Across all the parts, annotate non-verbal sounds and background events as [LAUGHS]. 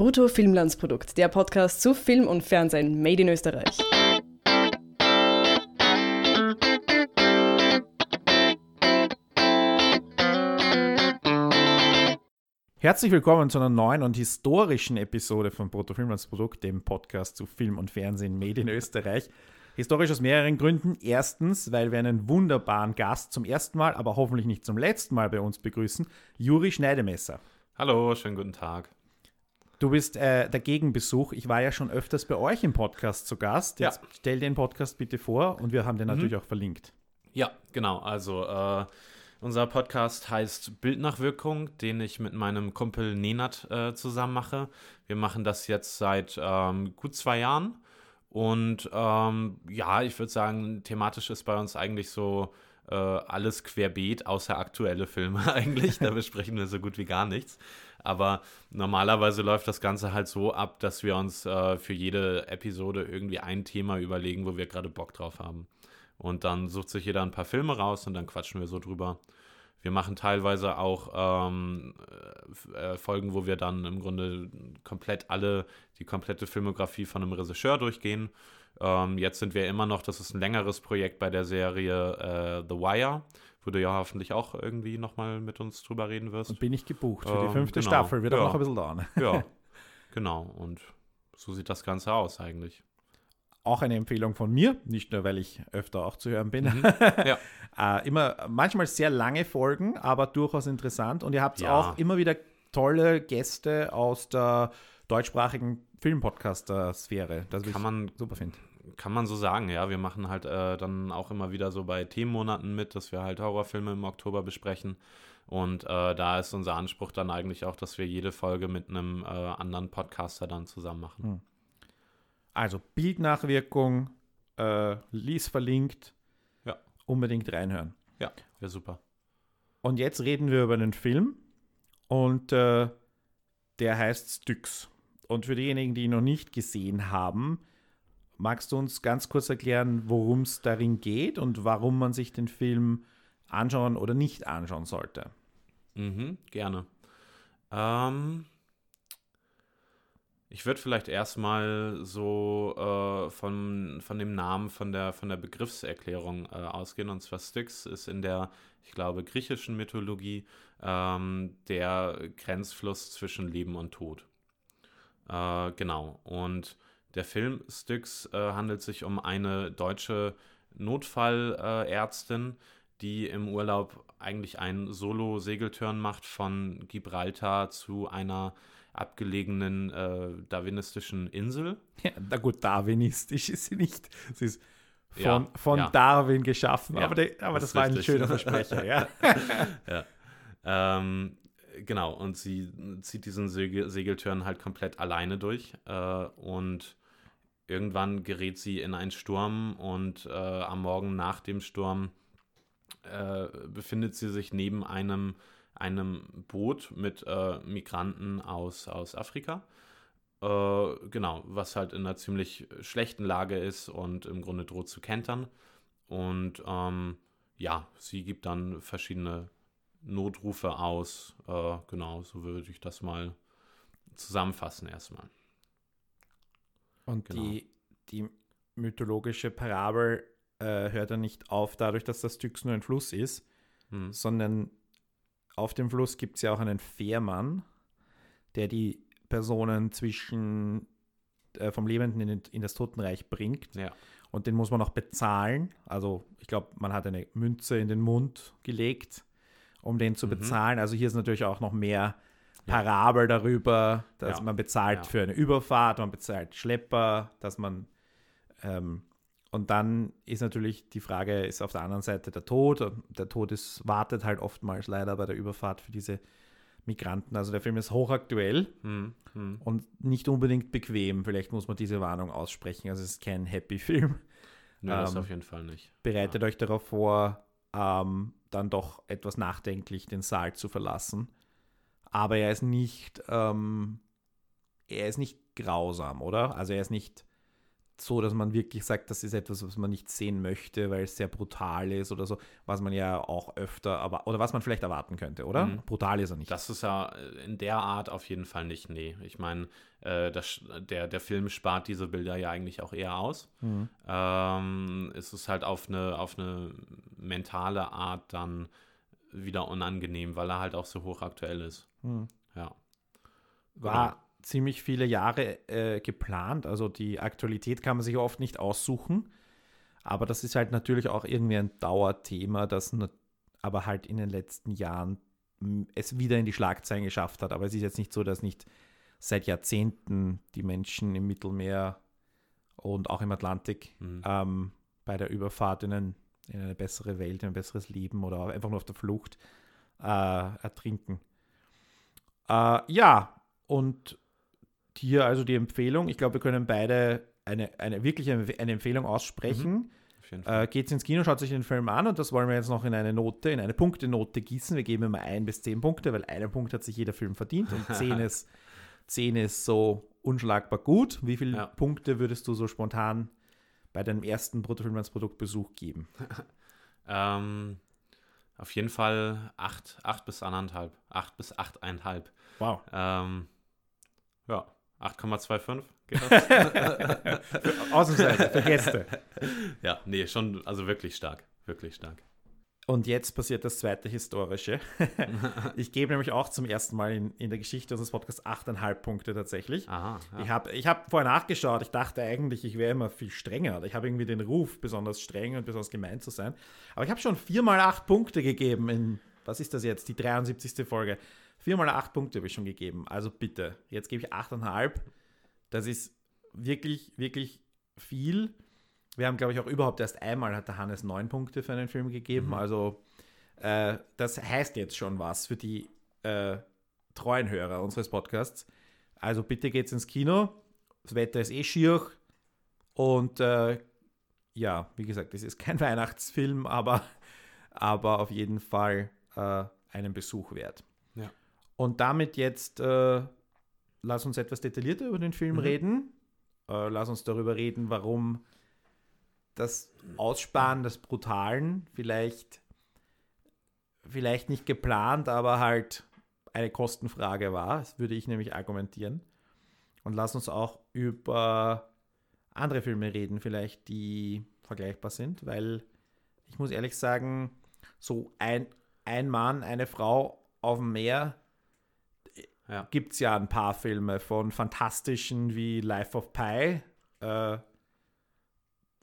Brutto Filmlandsprodukt, der Podcast zu Film und Fernsehen made in Österreich. Herzlich willkommen zu einer neuen und historischen Episode von Brutto Filmlandsprodukt, dem Podcast zu Film und Fernsehen made in Österreich. Historisch aus mehreren Gründen. Erstens, weil wir einen wunderbaren Gast zum ersten Mal, aber hoffentlich nicht zum letzten Mal bei uns begrüßen, Juri Schneidemesser. Hallo, schönen guten Tag. Du bist äh, der Gegenbesuch. Ich war ja schon öfters bei euch im Podcast zu Gast. Jetzt ja. stell den Podcast bitte vor und wir haben den mhm. natürlich auch verlinkt. Ja, genau. Also äh, unser Podcast heißt Bildnachwirkung, den ich mit meinem Kumpel Nenat äh, zusammen mache. Wir machen das jetzt seit ähm, gut zwei Jahren. Und ähm, ja, ich würde sagen, thematisch ist bei uns eigentlich so äh, alles querbeet, außer aktuelle Filme [LAUGHS] eigentlich. Da besprechen wir so gut wie gar nichts. Aber normalerweise läuft das Ganze halt so ab, dass wir uns äh, für jede Episode irgendwie ein Thema überlegen, wo wir gerade Bock drauf haben. Und dann sucht sich jeder ein paar Filme raus und dann quatschen wir so drüber. Wir machen teilweise auch ähm, äh, Folgen, wo wir dann im Grunde komplett alle, die komplette Filmografie von einem Regisseur durchgehen ähm, jetzt sind wir immer noch, das ist ein längeres Projekt bei der Serie äh, The Wire, wo du ja hoffentlich auch irgendwie nochmal mit uns drüber reden wirst. Und bin ich gebucht für ähm, die fünfte genau. Staffel, wird ja. aber noch ein bisschen dauern. ja, [LAUGHS] genau. Und so sieht das Ganze aus eigentlich. Auch eine Empfehlung von mir, nicht nur, weil ich öfter auch zu hören bin. Mhm. [LAUGHS] Ja. äh, immer manchmal sehr lange Folgen, aber durchaus interessant. Und ihr habt ja. auch immer wieder tolle Gäste aus der deutschsprachigen Filmpodcaster-Sphäre. Das kann man super finden. Kann man so sagen, ja. Wir machen halt äh, dann auch immer wieder so bei Themenmonaten mit, dass wir halt Horrorfilme im Oktober besprechen. Und äh, da ist unser Anspruch dann eigentlich auch, dass wir jede Folge mit einem äh, anderen Podcaster dann zusammen machen. Hm. Also Bildnachwirkung, äh, Lies verlinkt. Ja. Unbedingt reinhören. Ja, wäre super. Und jetzt reden wir über einen Film und äh, der heißt Styx. Und für diejenigen, die ihn noch nicht gesehen haben, magst du uns ganz kurz erklären, worum es darin geht und warum man sich den Film anschauen oder nicht anschauen sollte? Mhm, gerne. Ähm, ich würde vielleicht erstmal so äh, von, von dem Namen, von der, von der Begriffserklärung äh, ausgehen. Und zwar Styx ist in der, ich glaube, griechischen Mythologie ähm, der Grenzfluss zwischen Leben und Tod. Äh, genau. Und der Film Styx äh, handelt sich um eine deutsche Notfallärztin, die im Urlaub eigentlich einen Solo-Segeltörn macht von Gibraltar zu einer abgelegenen äh, darwinistischen Insel. [LAUGHS] Ja, na gut, darwinistisch ist sie nicht. Sie ist von, ja, von ja. Darwin geschaffen, ja, aber, de, aber das, das war ein schöner [LAUGHS] Versprecher, ja. [LAUGHS] ja. Ähm, genau, und sie zieht diesen Segel Segeltörn halt komplett alleine durch. Äh, und irgendwann gerät sie in einen Sturm und äh, am Morgen nach dem Sturm äh, befindet sie sich neben einem, einem Boot mit äh, Migranten aus, aus Afrika. Äh, genau, was halt in einer ziemlich schlechten Lage ist und im Grunde droht zu kentern. Und ähm, ja, sie gibt dann verschiedene Notrufe aus. Äh, genau, so würde ich das mal zusammenfassen erstmal. Und genau. die, die mythologische Parabel äh, hört dann nicht auf dadurch, dass das Styx nur ein Fluss ist, hm. sondern auf dem Fluss gibt es ja auch einen Fährmann, der die Personen zwischen äh, vom Lebenden in, in, das Totenreich bringt. Ja. Und den muss man auch bezahlen. Also ich glaube, man hat eine Münze in den Mund gelegt um den zu mhm. bezahlen. Also hier ist natürlich auch noch mehr Parabel darüber, dass ja. man bezahlt ja. für eine Überfahrt, man bezahlt Schlepper, dass man ähm, und dann ist natürlich die Frage, ist auf der anderen Seite der Tod. Der Tod ist, wartet halt oftmals leider bei der Überfahrt für diese Migranten. Also der Film ist hochaktuell hm, hm. und nicht unbedingt bequem. Vielleicht muss man diese Warnung aussprechen. Also es ist kein Happy-Film. Nö, ähm, das auf jeden Fall nicht. Bereitet ja. euch darauf vor, ähm, dann doch etwas nachdenklich den Saal zu verlassen. Aber er ist nicht, ähm, er ist nicht grausam, oder? Also er ist nicht so, dass man wirklich sagt, das ist etwas, was man nicht sehen möchte, weil es sehr brutal ist oder so, was man ja auch öfter, aber oder was man vielleicht erwarten könnte, oder? Mhm. Brutal ist er nicht. Das ist ja in der Art auf jeden Fall nicht, nee. Ich meine, äh, der, der Film spart diese Bilder ja eigentlich auch eher aus. Mhm. Ähm, es ist halt auf eine, auf eine mentale Art dann wieder unangenehm, weil er halt auch so hochaktuell ist. Mhm. Ja. War ziemlich viele Jahre äh, geplant. Also die Aktualität kann man sich oft nicht aussuchen. Aber das ist halt natürlich auch irgendwie ein Dauerthema, das aber halt in den letzten Jahren es wieder in die Schlagzeilen geschafft hat. Aber es ist jetzt nicht so, dass nicht seit Jahrzehnten die Menschen im Mittelmeer und auch im Atlantik mhm. ähm, bei der Überfahrt in, ein, in, eine bessere Welt, in ein besseres Leben oder einfach nur auf der Flucht äh, ertrinken. Äh, ja, und hier also die Empfehlung. Ich glaube, wir können beide eine, eine wirklich eine, eine Empfehlung aussprechen. Mhm. Äh, geht's ins Kino, schaut sich den Film an und das wollen wir jetzt noch in eine Note, in eine Punktenote gießen. Wir geben immer ein bis zehn Punkte, weil einen Punkt hat sich jeder Film verdient und [LAUGHS] zehn ist, zehn ist so unschlagbar gut. Wie viele ja. Punkte würdest du so spontan bei deinem ersten Bruttofilm als Produktbesuch geben? [LAUGHS] ähm, auf jeden Fall acht, acht bis anderthalb. Acht bis achteinhalb. Wow. Ähm, ja. 8,25 geht das? [LAUGHS] Für Gäste. [LAUGHS] Ja, nee, schon, also wirklich stark, wirklich stark. Und jetzt passiert das zweite historische. [LAUGHS] ich gebe nämlich auch zum ersten Mal in, in der Geschichte unseres Podcasts 8,5 Punkte tatsächlich. Aha, ja. Ich habe ich hab vorher nachgeschaut. Ich dachte eigentlich, ich wäre immer viel strenger. Ich habe irgendwie den Ruf, besonders streng und besonders gemein zu sein. Aber ich habe schon viermal acht Punkte gegeben in, was ist das jetzt, die 73. Folge. Viermal acht Punkte habe ich schon gegeben. Also bitte, jetzt gebe ich achteinhalb. Das ist wirklich, wirklich viel. Wir haben, glaube ich, auch überhaupt erst einmal hat der Hannes neun Punkte für einen Film gegeben. Mhm. Also äh, das heißt jetzt schon was für die äh, treuen Hörer unseres Podcasts. Also bitte geht's ins Kino. Das Wetter ist eh schier. Und äh, ja, wie gesagt, es ist kein [LAUGHS] Weihnachtsfilm, aber, aber auf jeden Fall äh, einen Besuch wert. Und damit jetzt äh, lass uns etwas detaillierter über den Film mhm. reden. Äh, lass uns darüber reden, warum das Aussparen des Brutalen vielleicht, vielleicht nicht geplant, aber halt eine Kostenfrage war. Das würde ich nämlich argumentieren. Und lass uns auch über andere Filme reden, vielleicht, die vergleichbar sind, weil ich muss ehrlich sagen, so ein, ein Mann, eine Frau auf dem Meer ja. gibt es ja ein paar Filme von fantastischen wie Life of Pi. Äh,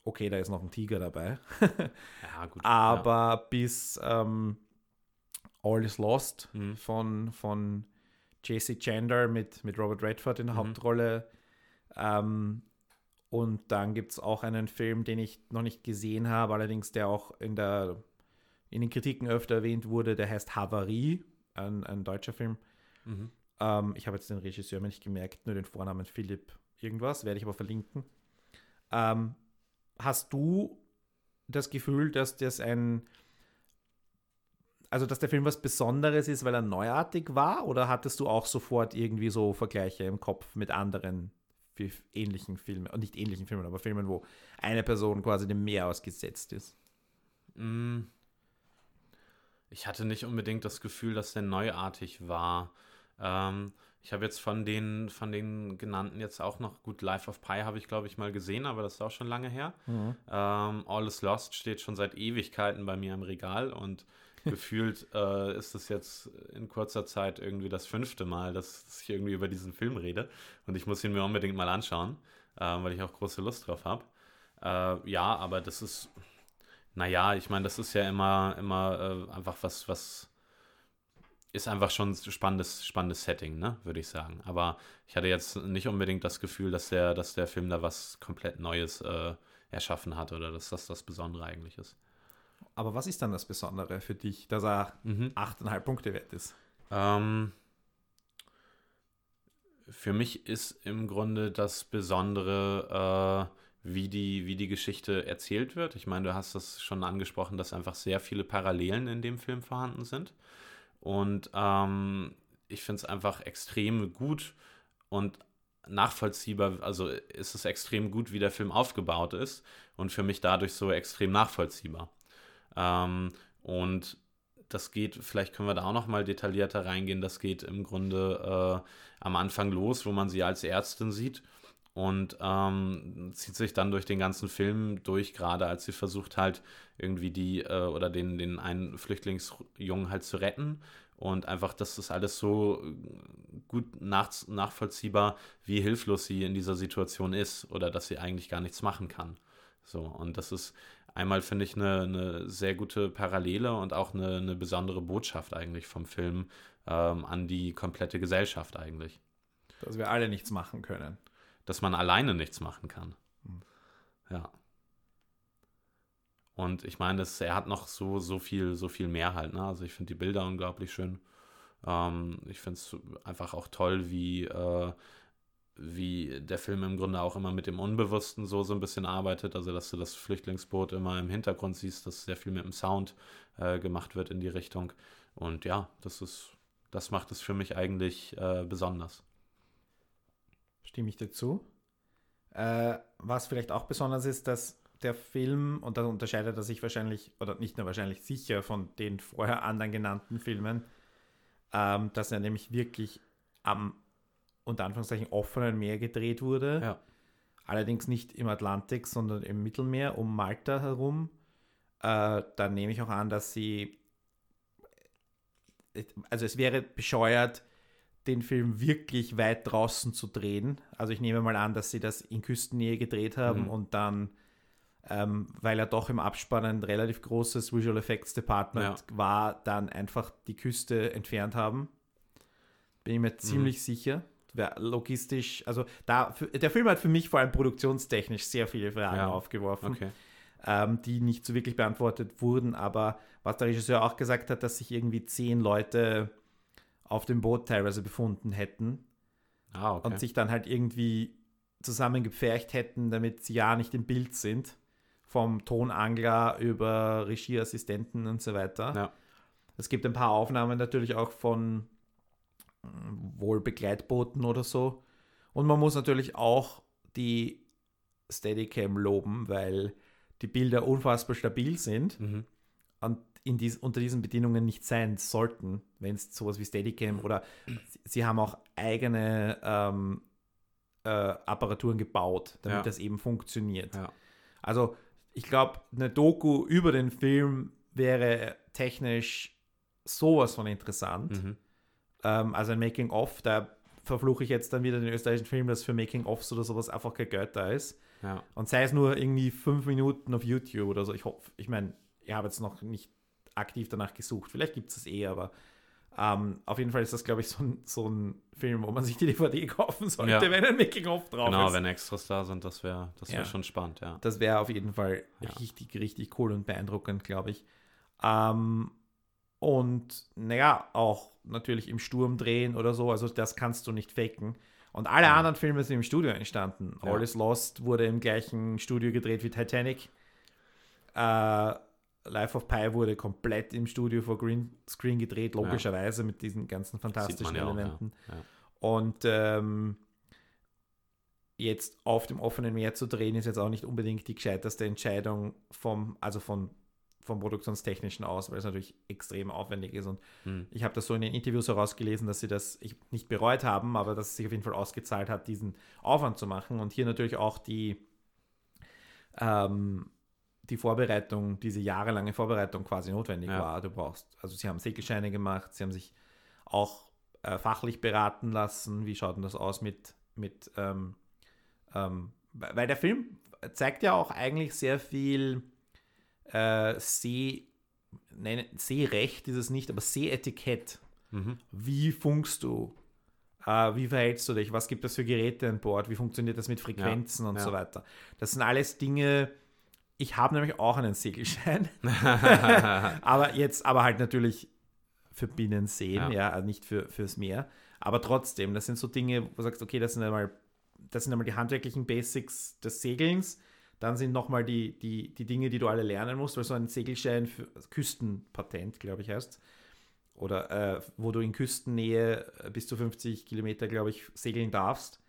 okay, da ist noch ein Tiger dabei. [LAUGHS] ja, gut. Aber ja. bis ähm, All is Lost mhm. von, von JC Chandler mit, mit Robert Redford in der mhm. Hauptrolle. Ähm, und dann gibt es auch einen Film, den ich noch nicht gesehen habe, allerdings der auch in, der, in den Kritiken öfter erwähnt wurde, der heißt Havarie, ein, ein deutscher Film. Mhm. Ähm, ich habe jetzt den Regisseur mir nicht gemerkt, nur den Vornamen Philipp irgendwas, werde ich aber verlinken. Ähm, hast du das Gefühl, dass das ein, also dass der Film was Besonderes ist, weil er neuartig war, oder hattest du auch sofort irgendwie so Vergleiche im Kopf mit anderen ähnlichen Filmen, nicht ähnlichen Filmen, aber Filmen, wo eine Person quasi dem Meer ausgesetzt ist? Mm. Ich hatte nicht unbedingt das Gefühl, dass der neuartig war. Ähm, ich habe jetzt von den, von den genannten jetzt auch noch, gut, Life of Pi habe ich, glaube ich, mal gesehen, aber das ist auch schon lange her. Mhm. Ähm, All is Lost steht schon seit Ewigkeiten bei mir im Regal und [LAUGHS] gefühlt äh, ist es jetzt in kurzer Zeit irgendwie das fünfte Mal, dass ich irgendwie über diesen Film rede. Und ich muss ihn mir unbedingt mal anschauen, äh, weil ich auch große Lust drauf habe. Äh, ja, aber das ist, naja, ich meine, das ist ja immer, immer äh, einfach was, was ist einfach schon ein spannendes, spannendes Setting, ne, würde ich sagen. Aber ich hatte jetzt nicht unbedingt das Gefühl, dass der, dass der Film da was komplett Neues äh, erschaffen hat oder dass das das Besondere eigentlich ist. Aber was ist dann das Besondere für dich, dass er mhm. 8,5 Punkte wert ist? Ähm, für mich ist im Grunde das Besondere, äh, wie, die, wie die Geschichte erzählt wird. Ich meine, du hast das schon angesprochen, dass einfach sehr viele Parallelen in dem Film vorhanden sind. Und ähm, ich finde es einfach extrem gut und nachvollziehbar, also ist es extrem gut, wie der Film aufgebaut ist und für mich dadurch so extrem nachvollziehbar. Ähm, und das geht, vielleicht können wir da auch noch mal detaillierter reingehen, das geht im Grunde äh, am Anfang los, wo man sie als Ärztin sieht und ähm, zieht sich dann durch den ganzen Film durch, gerade als sie versucht halt irgendwie die äh, oder den, den einen Flüchtlingsjungen halt zu retten und einfach, das ist alles so gut nach, nachvollziehbar, wie hilflos sie in dieser Situation ist oder dass sie eigentlich gar nichts machen kann. So, und das ist einmal, finde ich, eine, eine sehr gute Parallele und auch eine, eine besondere Botschaft eigentlich vom Film ähm, an die komplette Gesellschaft eigentlich. Dass wir alle nichts machen können dass man alleine nichts machen kann. Mhm. Ja. Und ich meine, das, er hat noch so, so viel, so viel mehr halt. Ne? Also ich finde die Bilder unglaublich schön. Ähm, ich finde es einfach auch toll, wie, äh, wie der Film im Grunde auch immer mit dem Unbewussten so, so ein bisschen arbeitet. Also dass du das Flüchtlingsboot immer im Hintergrund siehst, dass sehr viel mit dem Sound äh, gemacht wird in die Richtung. Und ja, das ist, das macht es für mich eigentlich äh, besonders stimme ich dazu. Äh, was vielleicht auch besonders ist, dass der Film, und da unterscheidet er sich wahrscheinlich, oder nicht nur wahrscheinlich sicher von den vorher anderen genannten Filmen, ähm, dass er nämlich wirklich am, unter Anführungszeichen, offenen Meer gedreht wurde. Ja. Allerdings nicht im Atlantik, sondern im Mittelmeer um Malta herum. Äh, da nehme ich auch an, dass sie, also es wäre bescheuert, den Film wirklich weit draußen zu drehen. Also ich nehme mal an, dass sie das in Küstennähe gedreht haben mhm. und dann, ähm, weil er doch im Abspann ein relativ großes Visual Effects Department ja. war, dann einfach die Küste entfernt haben. Bin ich mir mhm. ziemlich sicher. Logistisch, also da, der Film hat für mich vor allem produktionstechnisch sehr viele Fragen ja. aufgeworfen. Okay. Ähm, die nicht so wirklich beantwortet wurden, aber was der Regisseur auch gesagt hat, dass sich irgendwie zehn Leute auf dem Boot teilweise befunden hätten ah, okay. und sich dann halt irgendwie zusammengepfercht hätten, damit sie ja nicht im Bild sind. Vom Tonangler über Regieassistenten und so weiter. Ja. Es gibt ein paar Aufnahmen natürlich auch von hm, wohl Begleitbooten oder so. Und man muss natürlich auch die Steadicam loben, weil die Bilder unfassbar stabil sind. Mhm. Und in dies, unter diesen Bedingungen nicht sein sollten, wenn es sowas wie Steadicam oder sie haben auch eigene ähm, äh, Apparaturen gebaut, damit ja. das eben funktioniert. Ja. Also ich glaube, eine Doku über den Film wäre technisch sowas von interessant. Mhm. Ähm, also ein Making-of, da verfluche ich jetzt dann wieder den österreichischen Film, dass für Making-ofs oder sowas einfach kein Geld da ist. Ja. Und sei es nur irgendwie fünf Minuten auf YouTube oder so. Ich hoffe, ich meine, ich habe jetzt noch nicht aktiv danach gesucht. Vielleicht gibt es es eh, aber ähm, auf jeden Fall ist das, glaube ich, so ein, so ein Film, wo man sich die DVD [LAUGHS] kaufen sollte, ja. wenn ein Making-of drauf genau, ist. Genau, wenn Extras da sind, das wäre das wär ja. schon spannend, ja. Das wäre auf jeden Fall richtig, richtig cool und beeindruckend, glaube ich. Ähm, und naja, auch natürlich im Sturm drehen oder so, also das kannst du nicht faken. Und alle anderen Filme sind im Studio entstanden. All is Lost wurde im gleichen Studio gedreht wie Titanic. Äh, Life of Pi wurde komplett im Studio vor Greenscreen gedreht, logischerweise ja. mit diesen ganzen fantastischen Elementen. Auch, ja. Ja. Und ähm, jetzt auf dem offenen Meer zu drehen, ist jetzt auch nicht unbedingt die gescheiterste Entscheidung vom, also von, vom Produktionstechnischen aus, weil es natürlich extrem aufwendig ist. Und hm. ich habe das so in den Interviews herausgelesen, dass sie das nicht bereut haben, aber dass es sich auf jeden Fall ausgezahlt hat, diesen Aufwand zu machen. Und hier natürlich auch die ähm, die Vorbereitung, diese jahrelange Vorbereitung quasi notwendig ja. war. Du brauchst, also sie haben Segelscheine gemacht, sie haben sich auch äh, fachlich beraten lassen. Wie schaut denn das aus mit, mit ähm, ähm, weil der Film zeigt ja auch eigentlich sehr viel äh, See, nein, Seerecht ist es nicht, aber Seeetikett. Mhm. Wie funkst du? Äh, wie verhältst du dich? Was gibt es für Geräte an Bord? Wie funktioniert das mit Frequenzen ja. und ja. so weiter? Das sind alles Dinge, ich habe nämlich auch einen Segelschein. [LAUGHS] [LAUGHS] aber jetzt, aber halt natürlich für Binnenseen, ja, ja also nicht für, fürs Meer. Aber trotzdem, das sind so Dinge, wo du sagst, okay, das sind einmal, das sind einmal die handwerklichen Basics des Segelns. Dann sind nochmal die, die, die Dinge, die du alle lernen musst, weil so ein Segelschein für also Küstenpatent, glaube ich, heißt. Oder äh, wo du in Küstennähe bis zu 50 Kilometer, glaube ich, segeln darfst.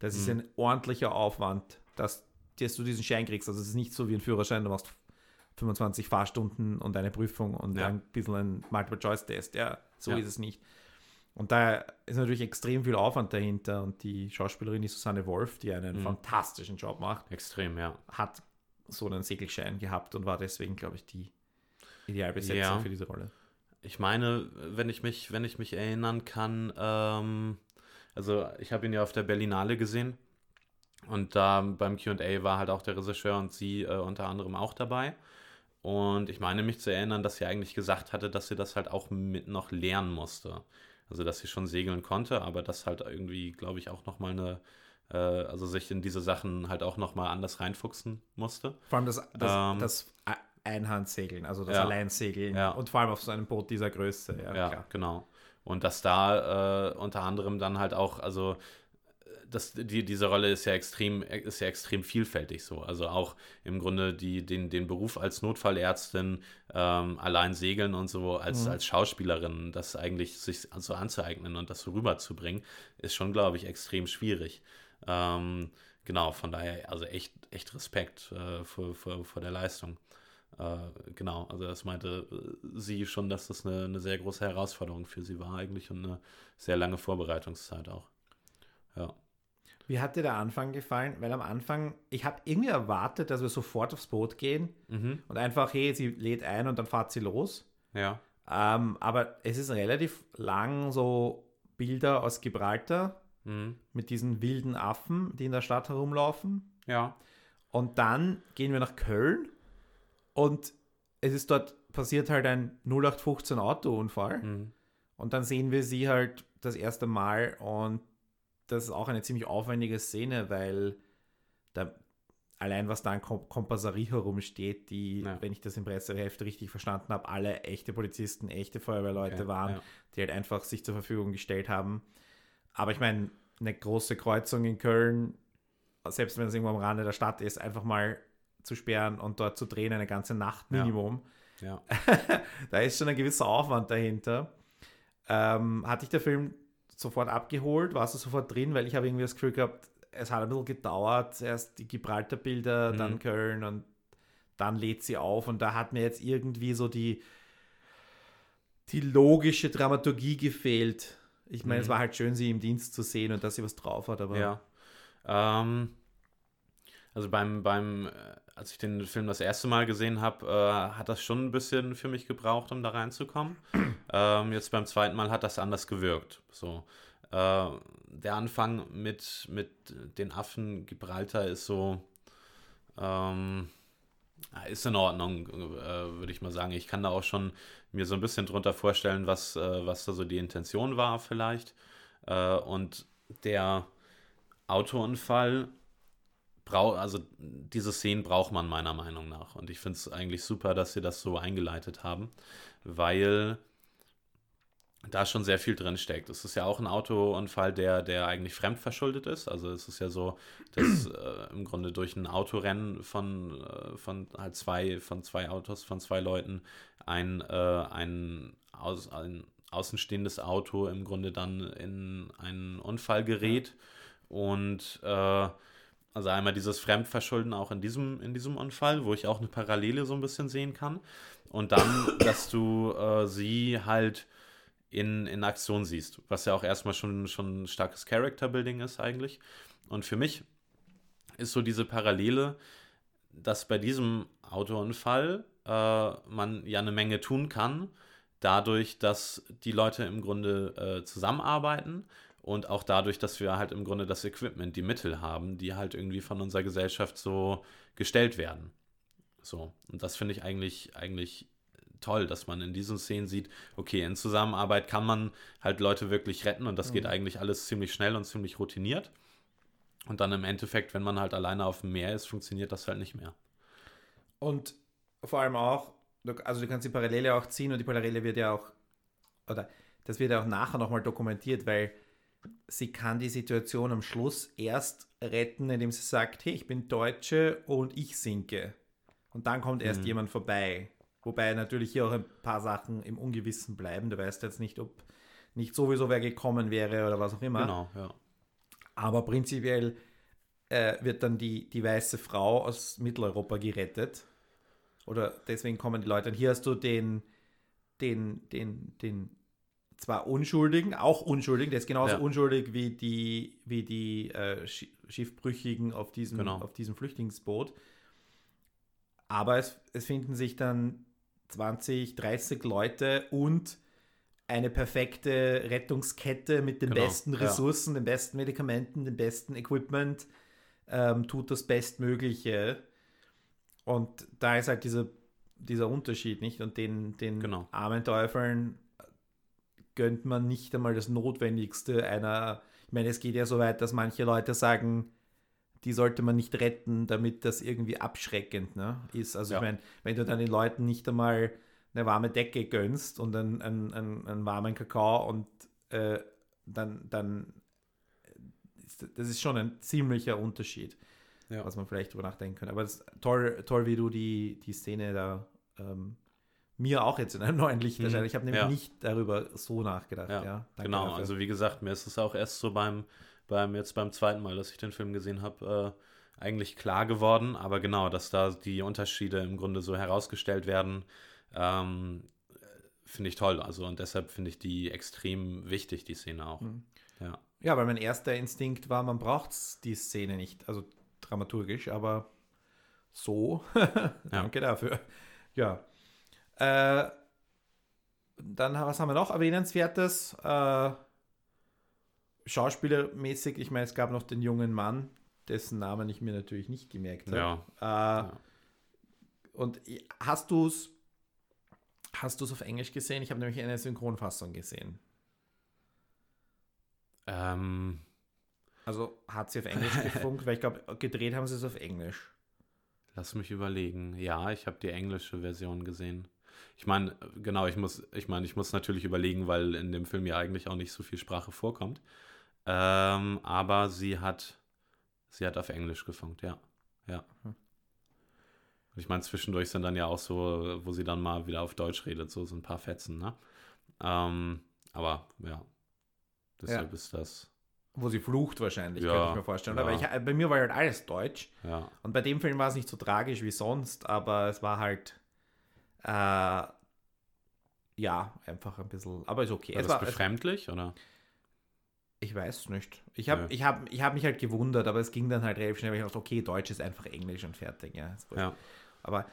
Das mhm. ist ein ordentlicher Aufwand, dass, dass du diesen Schein kriegst. Also es ist nicht so wie ein Führerschein, du machst 25 Fahrstunden und eine Prüfung und ja. ein bisschen ein Multiple-Choice-Test. Ja, so ja. ist es nicht. Und da ist natürlich extrem viel Aufwand dahinter und die Schauspielerin, die Susanne Wolf, die einen mhm. fantastischen Job macht. Extrem, ja. Hat so einen Segelschein gehabt und war deswegen, glaube ich, die Idealbesetzung ja. für diese Rolle. Ich meine, wenn ich mich, wenn ich mich erinnern kann, ähm, also ich habe ihn ja auf der Berlinale gesehen und da beim QA war halt auch der Regisseur und sie äh, unter anderem auch dabei. Und ich meine mich zu erinnern, dass sie eigentlich gesagt hatte, dass sie das halt auch mit noch lernen musste. Also dass sie schon segeln konnte, aber das halt irgendwie, glaube ich, auch nochmal eine, äh, also sich in diese Sachen halt auch nochmal anders reinfuchsen musste. Vor allem das, das, ähm, das Einhandsegeln, also das ja, Alleinsegeln ja. und vor allem auf so einem Boot dieser Größe. Ja, ja genau. Und dass da äh, unter anderem dann halt auch, also das, die, diese Rolle ist ja extrem, ist ja extrem vielfältig so. Also auch im Grunde die, den, den Beruf als Notfallärztin ähm, allein segeln und so als, mhm. als Schauspielerin, das eigentlich sich so anzueignen und das so rüberzubringen, ist schon, glaube ich, extrem schwierig. Ähm, genau, von daher, also echt, echt Respekt äh, vor, vor, vor der Leistung. Äh, genau, also das meinte äh, sie schon, dass das eine, eine sehr große Herausforderung für sie war eigentlich und eine sehr lange Vorbereitungszeit auch. Ja. Wie hat dir der Anfang gefallen? Weil am Anfang, ich habe irgendwie erwartet, dass wir sofort aufs Boot gehen mhm. und einfach, hey, sie lädt ein und dann fahrt sie los. Ja. Ähm, aber es ist relativ lang so Bilder aus Gibraltar mhm. mit diesen wilden Affen, die in der Stadt herumlaufen. Ja. Und dann gehen wir nach Köln und es ist dort passiert halt ein 0815 Autounfall. Mhm. Und dann sehen wir sie halt das erste Mal und das ist auch eine ziemlich aufwendige Szene, weil da allein was da an Kompasserie herumsteht, die, ja. wenn ich das im Presseheft richtig verstanden habe, alle echte Polizisten, echte Feuerwehrleute okay, waren, ja. die halt einfach sich zur Verfügung gestellt haben. Aber ich meine, eine große Kreuzung in Köln, selbst wenn es irgendwo am Rande der Stadt ist, einfach mal zu sperren und dort zu drehen, eine ganze Nacht Minimum. Ja. [LAUGHS] da ist schon ein gewisser Aufwand dahinter. Ähm, hatte ich der Film sofort abgeholt? Warst du sofort drin? Weil ich habe irgendwie das Gefühl gehabt, es hat ein bisschen gedauert. Erst die Gibraltar-Bilder, mhm. dann Köln und dann lädt sie auf. Und da hat mir jetzt irgendwie so die, die logische Dramaturgie gefehlt. Ich meine, mhm. es war halt schön, sie im Dienst zu sehen und dass sie was drauf hat, aber. Ja. Ähm, also beim, beim, äh, als ich den Film das erste Mal gesehen habe, äh, hat das schon ein bisschen für mich gebraucht, um da reinzukommen. [CLEARS THROAT] ähm, jetzt beim zweiten Mal hat das anders gewirkt. So. Äh, der Anfang mit, mit den Affen Gibraltar ist so, ähm, ist in Ordnung, äh, würde ich mal sagen. Ich kann da auch schon mir so ein bisschen drunter vorstellen, was, äh, was da so die Intention war vielleicht. Äh, und der Autounfall brau also diese Szenen braucht man meiner Meinung nach. Und ich finde es eigentlich super, dass sie das so eingeleitet haben, weil da schon sehr viel drin steckt. Es ist ja auch ein Autounfall, der, der eigentlich fremdverschuldet ist. Also es ist ja so, dass [CLEARS THROAT] äh, im Grunde durch ein Autorennen von, äh, von halt zwei, von zwei Autos, von zwei Leuten ein, äh, ein, aus, ein außenstehendes Auto im Grunde dann in einen Unfall gerät. Und äh, also einmal dieses Fremdverschulden auch in diesem, in diesem Unfall, wo ich auch eine Parallele so ein bisschen sehen kann. Und dann, [COUGHS] dass du äh, sie halt in, in Aktion siehst, was ja auch erstmal schon, schon ein starkes Character-Building ist eigentlich. Und für mich ist so diese Parallele, dass bei diesem Autounfall äh, man ja eine Menge tun kann, dadurch, dass die Leute im Grunde äh, zusammenarbeiten und auch dadurch, dass wir halt im Grunde das Equipment, die Mittel haben, die halt irgendwie von unserer Gesellschaft so gestellt werden. So. Und das finde ich eigentlich, eigentlich toll, dass man in diesen Szenen sieht, okay, in Zusammenarbeit kann man halt Leute wirklich retten und das mhm. geht eigentlich alles ziemlich schnell und ziemlich routiniert. Und dann im Endeffekt, wenn man halt alleine auf dem Meer ist, funktioniert das halt nicht mehr. Und vor allem auch, also du kannst die Parallele auch ziehen und die Parallele wird ja auch, oder das wird ja auch nachher nochmal dokumentiert, weil sie kann die Situation am Schluss erst retten, indem sie sagt, hey, ich bin Deutsche und ich sinke. Und dann kommt erst mhm. jemand vorbei. Wobei natürlich hier auch ein paar Sachen im Ungewissen bleiben. Du weißt jetzt nicht, ob nicht sowieso wer gekommen wäre oder was auch immer. Genau, ja. Aber prinzipiell äh, wird dann die, die weiße Frau aus Mitteleuropa gerettet. Oder deswegen kommen die Leute. Und hier hast du den, den, den, den zwar Unschuldigen, auch Unschuldigen, der ist genauso ja. unschuldig wie die, wie die äh, Schiffbrüchigen auf diesem, genau. auf diesem Flüchtlingsboot. Aber es, es finden sich dann 20, 30 Leute und eine perfekte Rettungskette mit den genau, besten Ressourcen, ja. den besten Medikamenten, dem besten Equipment, ähm, tut das Bestmögliche. Und da ist halt dieser, dieser Unterschied, nicht? Und den, den genau. armen Teufeln gönnt man nicht einmal das Notwendigste einer. Ich meine, es geht ja so weit, dass manche Leute sagen, die sollte man nicht retten, damit das irgendwie abschreckend ne, ist. Also ja. ich meine, wenn du dann den Leuten nicht einmal eine warme Decke gönnst und einen, einen, einen, einen warmen Kakao und äh, dann, dann ist, das ist schon ein ziemlicher Unterschied, ja. was man vielleicht drüber nachdenken könnte. Aber es ist toll, toll, wie du die, die Szene da ähm, mir auch jetzt in einem neuen Licht mhm. erscheint. Ich habe nämlich ja. nicht darüber so nachgedacht. Ja, ja genau. Dafür. Also wie gesagt, mir ist es auch erst so beim, beim jetzt beim zweiten Mal, dass ich den Film gesehen habe, äh, eigentlich klar geworden. Aber genau, dass da die Unterschiede im Grunde so herausgestellt werden, ähm, finde ich toll. Also und deshalb finde ich die extrem wichtig, die Szene auch. Mhm. Ja. ja, weil mein erster Instinkt war, man braucht die Szene nicht, also dramaturgisch, aber so. [LAUGHS] Danke dafür. Ja. Äh, dann, was haben wir noch erwähnenswertes? Äh, Schauspielermäßig, ich meine, es gab noch den jungen Mann, dessen Namen ich mir natürlich nicht gemerkt habe. Ja. Äh, ja. Und hast du es hast auf Englisch gesehen? Ich habe nämlich eine Synchronfassung gesehen. Ähm. Also hat sie auf Englisch [LAUGHS] gefunkt, weil ich glaube, gedreht haben sie es auf Englisch. Lass mich überlegen. Ja, ich habe die englische Version gesehen. Ich meine, genau, ich muss, ich meine, ich muss natürlich überlegen, weil in dem Film ja eigentlich auch nicht so viel Sprache vorkommt. Ähm, aber sie hat, sie hat auf Englisch gefunkt, ja. Ja. Hm. Ich meine, zwischendurch sind dann ja auch so, wo sie dann mal wieder auf Deutsch redet, so, so ein paar Fetzen, ne? Ähm, aber ja, deshalb ja. ist das. Wo sie flucht wahrscheinlich, ja, kann ich mir vorstellen. Ja. Aber ich, bei mir war halt alles Deutsch. Ja. Und bei dem Film war es nicht so tragisch wie sonst, aber es war halt äh, ja, einfach ein bisschen, aber ist okay. War es das war, befremdlich, es, oder? Ich weiß nicht. Ich habe ich hab, ich hab mich halt gewundert, aber es ging dann halt relativ schnell, weil ich dachte, okay, Deutsch ist einfach Englisch und fertig. Ja, ja. Aber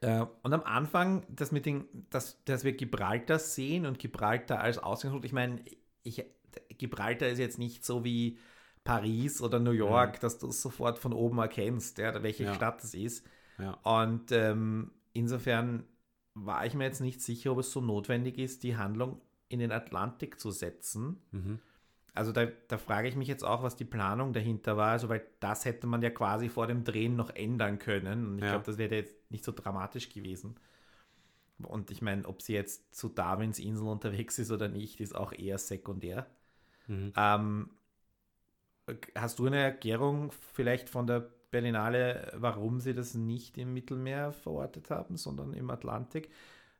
äh, und am Anfang, das mit den, dass, dass wir Gibraltar sehen und Gibraltar als Ausgangspunkt, ich meine, ich, Gibraltar ist jetzt nicht so wie Paris oder New York, mhm. dass du es sofort von oben erkennst, ja, welche ja. Stadt es ist. Ja. Und ähm, insofern war ich mir jetzt nicht sicher, ob es so notwendig ist, die Handlung in den Atlantik zu setzen. Mhm. Also da, da, frage ich mich jetzt auch, was die Planung dahinter war, also weil das hätte man ja quasi vor dem Drehen noch ändern können. Und ich ja. glaube, das wäre jetzt nicht so dramatisch gewesen. Und ich meine, ob sie jetzt zu Darwins Insel unterwegs ist oder nicht, ist auch eher sekundär. Mhm. Ähm, hast du eine Erklärung vielleicht von der Berlinale, warum sie das nicht im Mittelmeer verortet haben, sondern im Atlantik.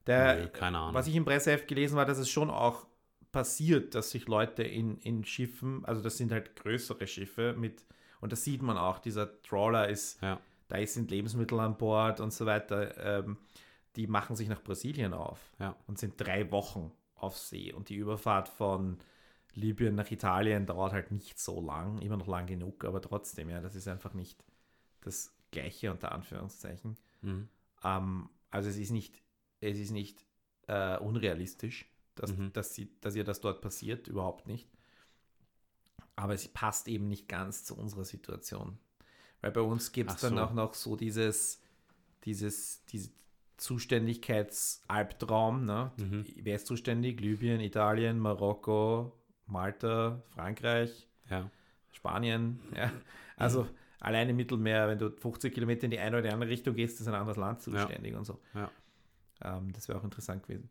Der, nee, keine Ahnung. Was ich im Presseheft gelesen war, dass es schon auch passiert, dass sich Leute in, in Schiffen, also das sind halt größere Schiffe mit, und das sieht man auch, dieser Trawler ist, ja. da sind Lebensmittel an Bord und so weiter, ähm, die machen sich nach Brasilien auf ja. und sind drei Wochen auf See und die Überfahrt von Libyen nach Italien dauert halt nicht so lang, immer noch lang genug, aber trotzdem, ja, das ist einfach nicht das Gleiche unter Anführungszeichen. Mhm. Ähm, also es ist nicht, es ist nicht äh, unrealistisch, dass, mhm. dass, sie, dass ihr das dort passiert, überhaupt nicht. Aber es passt eben nicht ganz zu unserer Situation. Weil bei uns gibt es dann so. auch noch so dieses, dieses, diese Zuständigkeitsalbtraum. Ne? Mhm. Wer ist zuständig? Libyen, Italien, Marokko, Malta, Frankreich, ja. Spanien. Ja. Also alleine im Mittelmeer, wenn du 50 Kilometer in die eine oder andere Richtung gehst, ist ein anderes Land zuständig ja. und so. Ja. Ähm, das wäre auch interessant gewesen.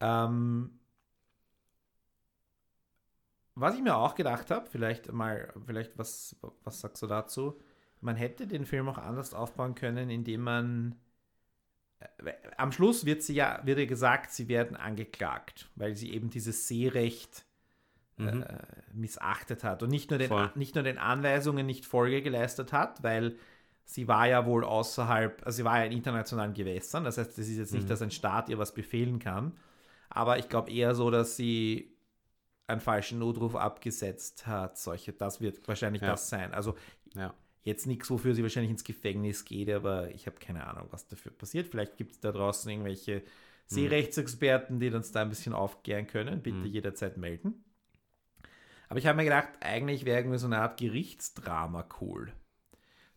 Ähm, was ich mir auch gedacht habe, vielleicht mal, vielleicht was, was sagst du dazu? Man hätte den Film auch anders aufbauen können, indem man äh, am Schluss wird sie ja, wird ja gesagt, sie werden angeklagt, weil sie eben dieses Seerecht mhm. äh, missachtet hat und nicht nur, den, nicht nur den Anweisungen nicht Folge geleistet hat, weil sie war ja wohl außerhalb, also sie war ja in internationalen Gewässern, das heißt, es ist jetzt nicht, mhm. dass ein Staat ihr was befehlen kann, aber ich glaube eher so, dass sie einen falschen Notruf abgesetzt hat, solche, das wird wahrscheinlich ja. das sein. Also ja. jetzt nichts, wofür sie wahrscheinlich ins Gefängnis geht, aber ich habe keine Ahnung, was dafür passiert. Vielleicht gibt es da draußen irgendwelche mhm. Seerechtsexperten, die uns da ein bisschen aufklären können. Bitte mhm. jederzeit melden. Aber ich habe mir gedacht, eigentlich wäre irgendwie so eine Art Gerichtsdrama cool.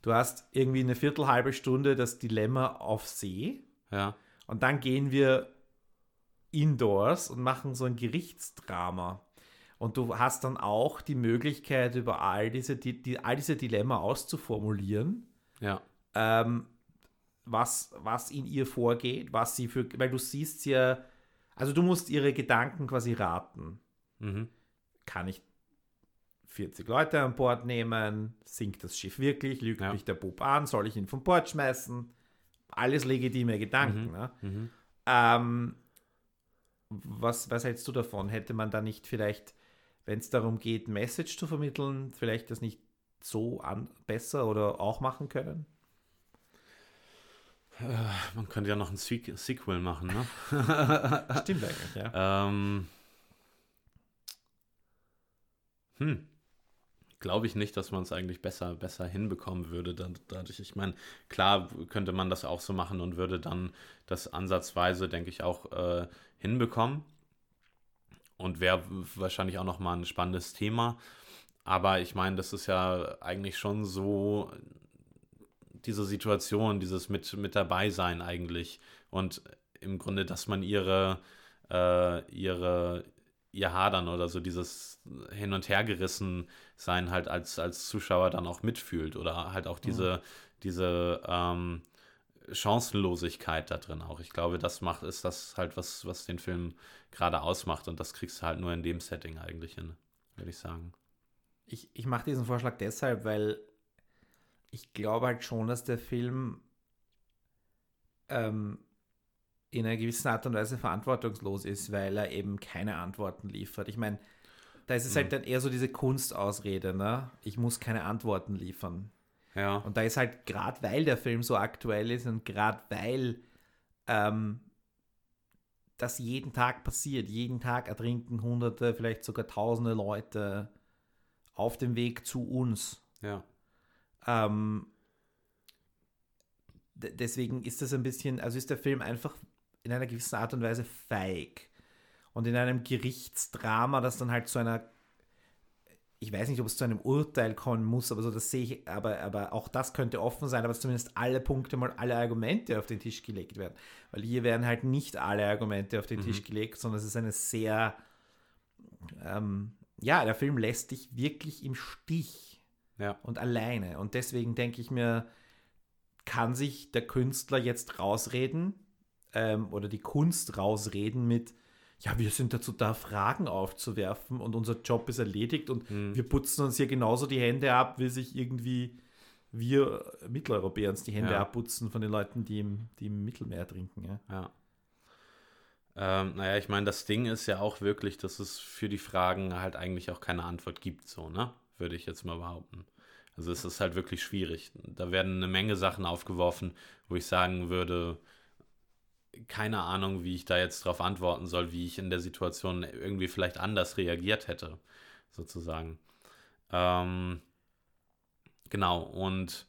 Du hast irgendwie eine Viertelhalbe Stunde das Dilemma auf See. Ja. Und dann gehen wir indoors und machen so ein Gerichtsdrama. Und du hast dann auch die Möglichkeit, über all diese, die, die all diese Dilemma auszuformulieren. Ja. Ähm, was, was in ihr vorgeht, was sie für, weil du siehst ja, also du musst ihre Gedanken quasi raten. Mhm. Kann ich 40 Leute an Bord nehmen? Sinkt das Schiff wirklich? Lügt ja. mich der Bub an? Soll ich ihn vom Bord schmeißen? Alles legitime Gedanken. Mhm. Ne? Mhm. Ähm, was, was hältst du davon? Hätte man da nicht vielleicht, wenn es darum geht, Message zu vermitteln, vielleicht das nicht so an, besser oder auch machen können? Äh, man könnte ja noch ein Sequel machen, ne? Stimmt eigentlich, ja. [LAUGHS] Ähm, hm glaube ich nicht, dass man es eigentlich besser, besser hinbekommen würde. Dadurch, ich meine, klar könnte man das auch so machen und würde dann das ansatzweise, denke ich, auch äh, hinbekommen. Und wäre wahrscheinlich auch nochmal ein spannendes Thema. Aber ich meine, das ist ja eigentlich schon so diese Situation, dieses mit, mit dabei sein eigentlich. Und im Grunde, dass man ihre, äh, ihre, ihr Hadern oder so dieses Hin- und Hergerissen sein halt als, als Zuschauer dann auch mitfühlt oder halt auch diese, mhm. diese ähm, Chancenlosigkeit da drin auch. Ich glaube, das macht, ist das halt, was, was den Film gerade ausmacht und das kriegst du halt nur in dem Setting eigentlich hin, würde ich sagen. Ich, ich mache diesen Vorschlag deshalb, weil ich glaube halt schon, dass der Film ähm, in einer gewissen Art und Weise verantwortungslos ist, weil er eben keine Antworten liefert. Ich meine, da ist es halt mhm. halt dann eher so diese Kunstausrede, ne? Ich muss keine Antworten liefern. Ja. Und da ist halt, gerade weil der Film so aktuell ist und gerade weil ähm, das jeden Tag passiert, jeden Tag ertrinken Hunderte, vielleicht sogar Tausende Leute auf dem Weg zu uns. Ja. Ähm, deswegen ist das ein bisschen, also ist der Film einfach in einer gewissen Art und Weise feig. Und in einem Gerichtsdrama, das dann halt zu einer, ich weiß nicht, ob es zu einem Urteil kommen muss, aber so das sehe ich, aber, aber auch das könnte offen sein, aber zumindest alle Punkte mal alle Argumente auf den Tisch gelegt werden. Weil hier werden halt nicht alle Argumente auf den mhm. Tisch gelegt, sondern es ist eine sehr, ähm, ja, der Film lässt dich wirklich im Stich ja. und alleine. Und deswegen denke ich mir, kann sich der Künstler jetzt rausreden, ähm, oder die Kunst rausreden mit, ja, wir sind dazu da, Fragen aufzuwerfen und unser Job ist erledigt und mhm. wir putzen uns hier genauso die Hände ab, wie sich irgendwie wir Mitteleuropäer uns die Hände ja. abputzen von den Leuten, die im, die im Mittelmeer trinken. Ja. ja. Ähm, naja, ich meine, das Ding ist ja auch wirklich, dass es für die Fragen halt eigentlich auch keine Antwort gibt, so, ne? Würde ich jetzt mal behaupten. Also es ist halt wirklich schwierig. Da werden eine Menge Sachen aufgeworfen, wo ich sagen würde, keine Ahnung, wie ich da jetzt darauf antworten soll, wie ich in der Situation irgendwie vielleicht anders reagiert hätte, sozusagen. Ähm, genau, und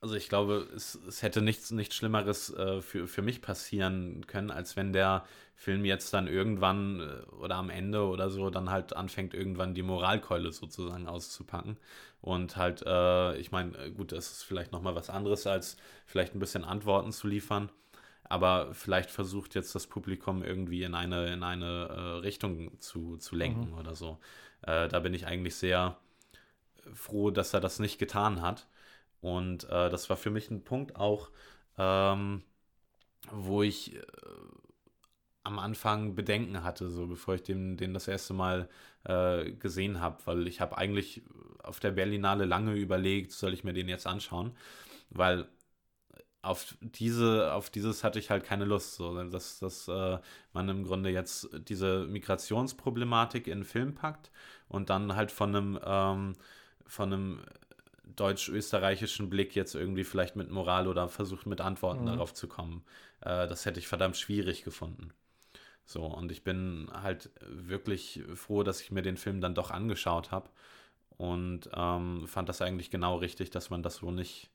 also ich glaube, es, es hätte nichts, nichts Schlimmeres äh, für, für mich passieren können, als wenn der Film jetzt dann irgendwann äh, oder am Ende oder so dann halt anfängt, irgendwann die Moralkeule sozusagen auszupacken. Und halt, äh, ich meine, gut, das ist vielleicht nochmal was anderes, als vielleicht ein bisschen Antworten zu liefern aber vielleicht versucht jetzt das Publikum irgendwie in eine, in eine äh, Richtung zu, zu lenken mhm. oder so. Äh, da bin ich eigentlich sehr froh, dass er das nicht getan hat. Und äh, das war für mich ein Punkt auch, ähm, wo ich äh, am Anfang Bedenken hatte, so bevor ich den, den das erste Mal äh, gesehen habe, weil ich habe eigentlich auf der Berlinale lange überlegt, soll ich mir den jetzt anschauen, weil auf diese, auf dieses hatte ich halt keine Lust, so, dass, dass äh, man im Grunde jetzt diese Migrationsproblematik in den Film packt und dann halt von einem, ähm, von einem deutsch-österreichischen Blick jetzt irgendwie vielleicht mit Moral oder versucht mit Antworten mhm. darauf zu kommen. Äh, das hätte ich verdammt schwierig gefunden. So, und ich bin halt wirklich froh, dass ich mir den Film dann doch angeschaut habe und ähm, fand das eigentlich genau richtig, dass man das so nicht,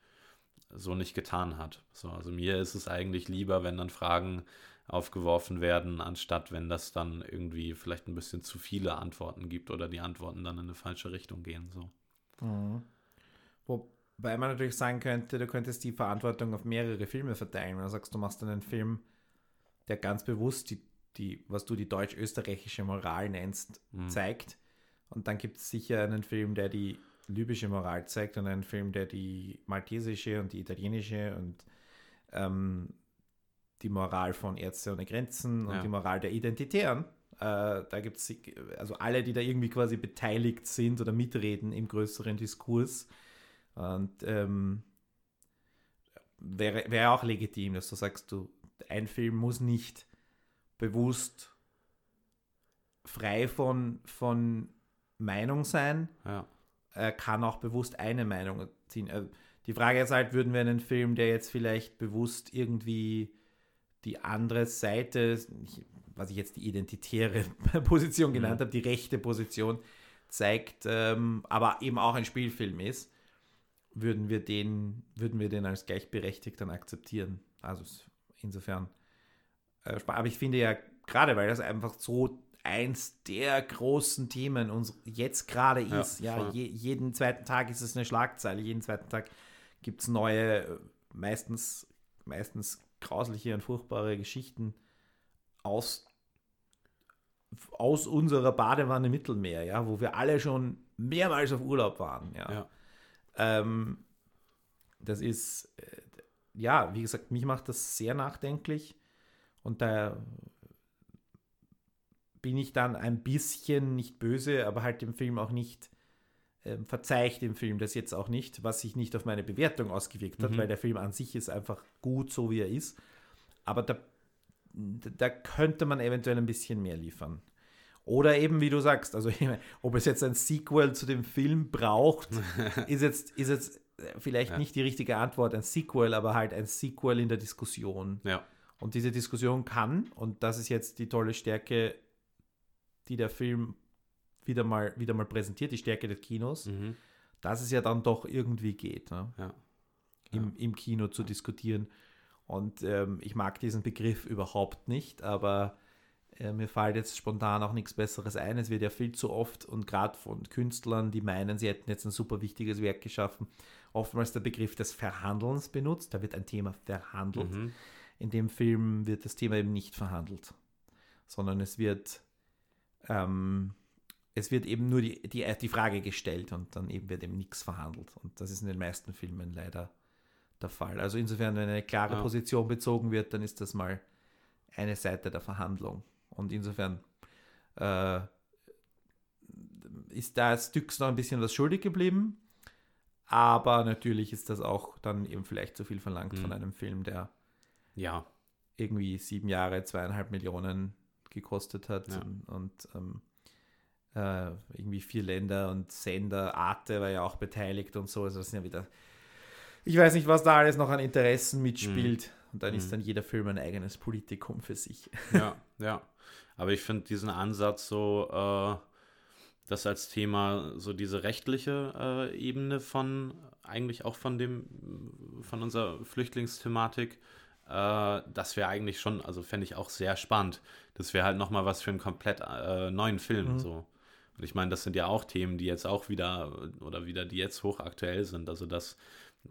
so nicht getan hat. So, also mir ist es eigentlich lieber, wenn dann Fragen aufgeworfen werden, anstatt wenn das dann irgendwie vielleicht ein bisschen zu viele Antworten gibt oder die Antworten dann in eine falsche Richtung gehen. So. Mhm. Wobei man natürlich sagen könnte, du könntest die Verantwortung auf mehrere Filme verteilen. Wenn du sagst, du machst einen Film, der ganz bewusst die, die was du die deutsch-österreichische Moral nennst, mhm. zeigt. Und dann gibt es sicher einen Film, der die libysche Moral zeigt und einen Film, der die maltesische und die italienische und ähm, die Moral von Ärzte ohne Grenzen und ja. die Moral der Identitären. Äh, da gibt es also alle, die da irgendwie quasi beteiligt sind oder mitreden im größeren Diskurs. Und ähm, wäre, wäre auch legitim, dass du sagst, du, ein Film muss nicht bewusst frei von, von Meinung sein. Ja. Er kann auch bewusst eine Meinung ziehen. Äh, die Frage ist halt, würden wir einen Film, der jetzt vielleicht bewusst irgendwie die andere Seite, was ich jetzt die identitäre [LAUGHS] Position genannt mhm. habe, die rechte Position zeigt, ähm, aber eben auch ein Spielfilm ist, würden wir den, würden wir den als gleichberechtigt dann akzeptieren. Also insofern. Äh, aber ich finde ja, gerade weil das einfach so eins der großen Themen uns jetzt gerade ist. Ja, ja je, jeden zweiten Tag ist es eine Schlagzeile, jeden zweiten Tag gibt es neue, meistens, meistens grausliche und furchtbare Geschichten aus, aus unserer Badewanne Mittelmeer, ja, wo wir alle schon mehrmals auf Urlaub waren. Ja. ja. Ähm, das ist, äh, ja, wie gesagt, mich macht das sehr nachdenklich und da bin ich dann ein bisschen nicht böse, aber halt dem Film auch nicht äh, verzeiht dem Film das jetzt auch nicht, was sich nicht auf meine Bewertung ausgewirkt hat, mhm. weil der Film an sich ist einfach gut, so wie er ist. Aber da, da könnte man eventuell ein bisschen mehr liefern. Oder eben, wie du sagst, also [LAUGHS] ob es jetzt ein Sequel zu dem Film braucht, [LAUGHS] ist jetzt, ist jetzt vielleicht ja. nicht die richtige Antwort, ein Sequel, aber halt ein Sequel in der Diskussion. Ja. Und diese Diskussion kann, und das ist jetzt die tolle Stärke die der Film wieder mal, wieder mal präsentiert, die Stärke des Kinos, mhm. dass es ja dann doch irgendwie geht, ne? ja. Im, Im Kino zu diskutieren. Und ähm, ich mag diesen Begriff überhaupt nicht, aber äh, mir fällt jetzt spontan auch nichts Besseres ein. Es wird ja viel zu oft und gerade von Künstlern, die meinen, sie hätten jetzt ein super wichtiges Werk geschaffen, oftmals der Begriff des Verhandelns benutzt. Da wird ein Thema verhandelt. Mhm. In dem Film wird das Thema eben nicht verhandelt, sondern es wird ähm, es wird eben nur die, die, die Frage gestellt und dann eben wird eben nichts verhandelt. Und das ist in den meisten Filmen leider der Fall. Also insofern, wenn eine klare ja. Position bezogen wird, dann ist das mal eine Seite der Verhandlung. Und insofern äh, ist da Stücks noch ein bisschen was schuldig geblieben. Aber natürlich ist das auch dann eben vielleicht zu viel verlangt mhm. von einem Film, der ja irgendwie sieben Jahre, zweieinhalb Millionen gekostet hat ja. und, und ähm, äh, irgendwie vier Länder und Sender, Arte war ja auch beteiligt und so. Also das sind ja wieder, ich weiß nicht, was da alles noch an Interessen mitspielt. Mhm. Und dann mhm. ist dann jeder Film ein eigenes Politikum für sich. Ja, [LAUGHS] ja. Aber ich finde diesen Ansatz so, äh, das als Thema, so diese rechtliche äh, Ebene von, eigentlich auch von dem, von unserer Flüchtlingsthematik, äh, das wäre eigentlich schon, also fände ich auch sehr spannend. Das wäre halt nochmal was für einen komplett äh, neuen Film. Mhm. So. Und ich meine, das sind ja auch Themen, die jetzt auch wieder, oder wieder, die jetzt hochaktuell sind. Also, dass